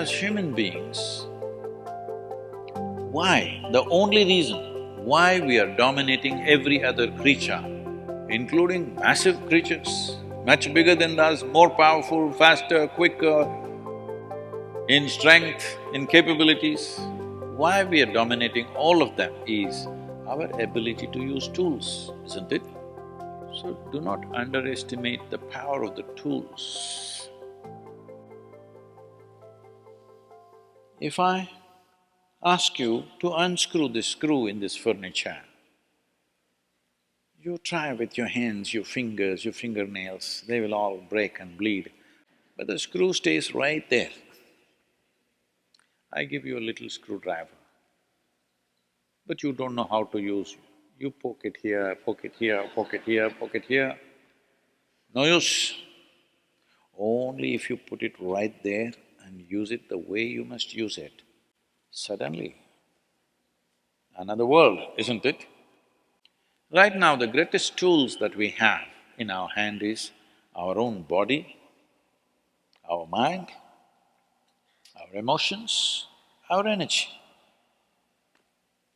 as human beings, why, the only reason why we are dominating every other creature, including massive creatures, much bigger than us, more powerful, faster, quicker, in strength, in capabilities, why we are dominating all of them is our ability to use tools, isn't it? So do not underestimate the power of the tools. If I ask you to unscrew this screw in this furniture, you try with your hands, your fingers, your fingernails, they will all break and bleed, but the screw stays right there. I give you a little screwdriver, but you don't know how to use it. You poke it here, poke it here, poke it here, poke it here, no use. Only if you put it right there and use it the way you must use it, suddenly another world, isn't it? Right now, the greatest tools that we have in our hand is our own body, our mind, our emotions, our energy.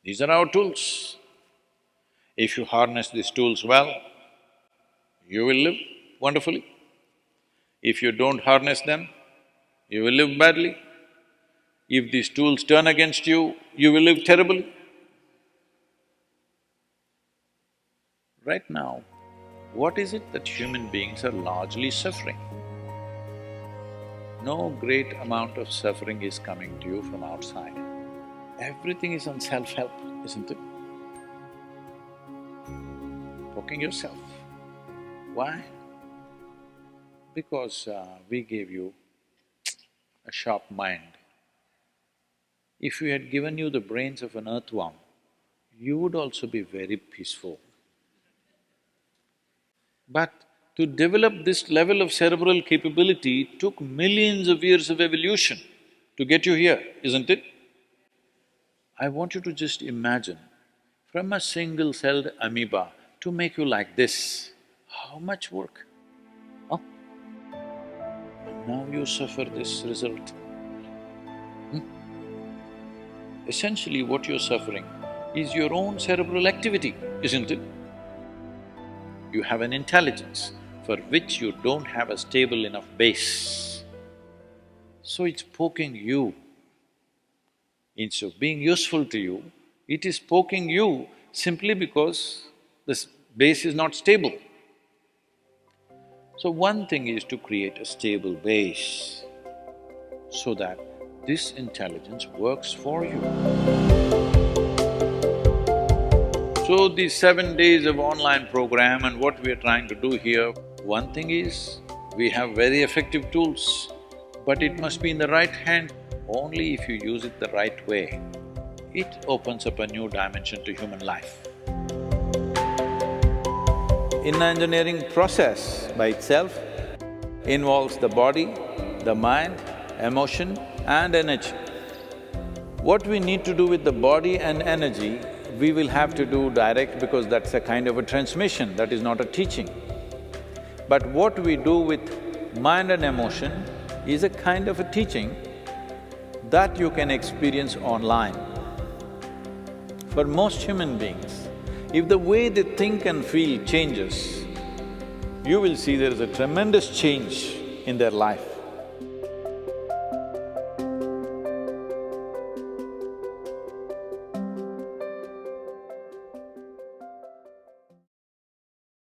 These are our tools. If you harness these tools well, you will live wonderfully. If you don't harness them, you will live badly. If these tools turn against you, you will live terribly. Right now, what is it that human beings are largely suffering? No great amount of suffering is coming to you from outside. Everything is on self-help, isn't it? Poking yourself. Why? Because uh, we gave you a sharp mind. If we had given you the brains of an earthworm, you would also be very peaceful. But to develop this level of cerebral capability took millions of years of evolution to get you here, isn't it? I want you to just imagine, from a single-celled amoeba to make you like this, how much work? Huh? Now you suffer this result. Hmm? Essentially what you're suffering is your own cerebral activity, isn't it? You have an intelligence, for which you don't have a stable enough base. So it's poking you. Instead of being useful to you, it is poking you simply because this base is not stable. So one thing is to create a stable base so that this intelligence works for you. So these seven days of online program and what we are trying to do here, one thing is, we have very effective tools, but it must be in the right hand. Only if you use it the right way, it opens up a new dimension to human life. Inner Engineering process by itself involves the body, the mind, emotion and energy. What we need to do with the body and energy, we will have to do direct because that's a kind of a transmission, that is not a teaching. But what we do with mind and emotion is a kind of a teaching that you can experience online. For most human beings, if the way they think and feel changes, you will see there is a tremendous change in their life.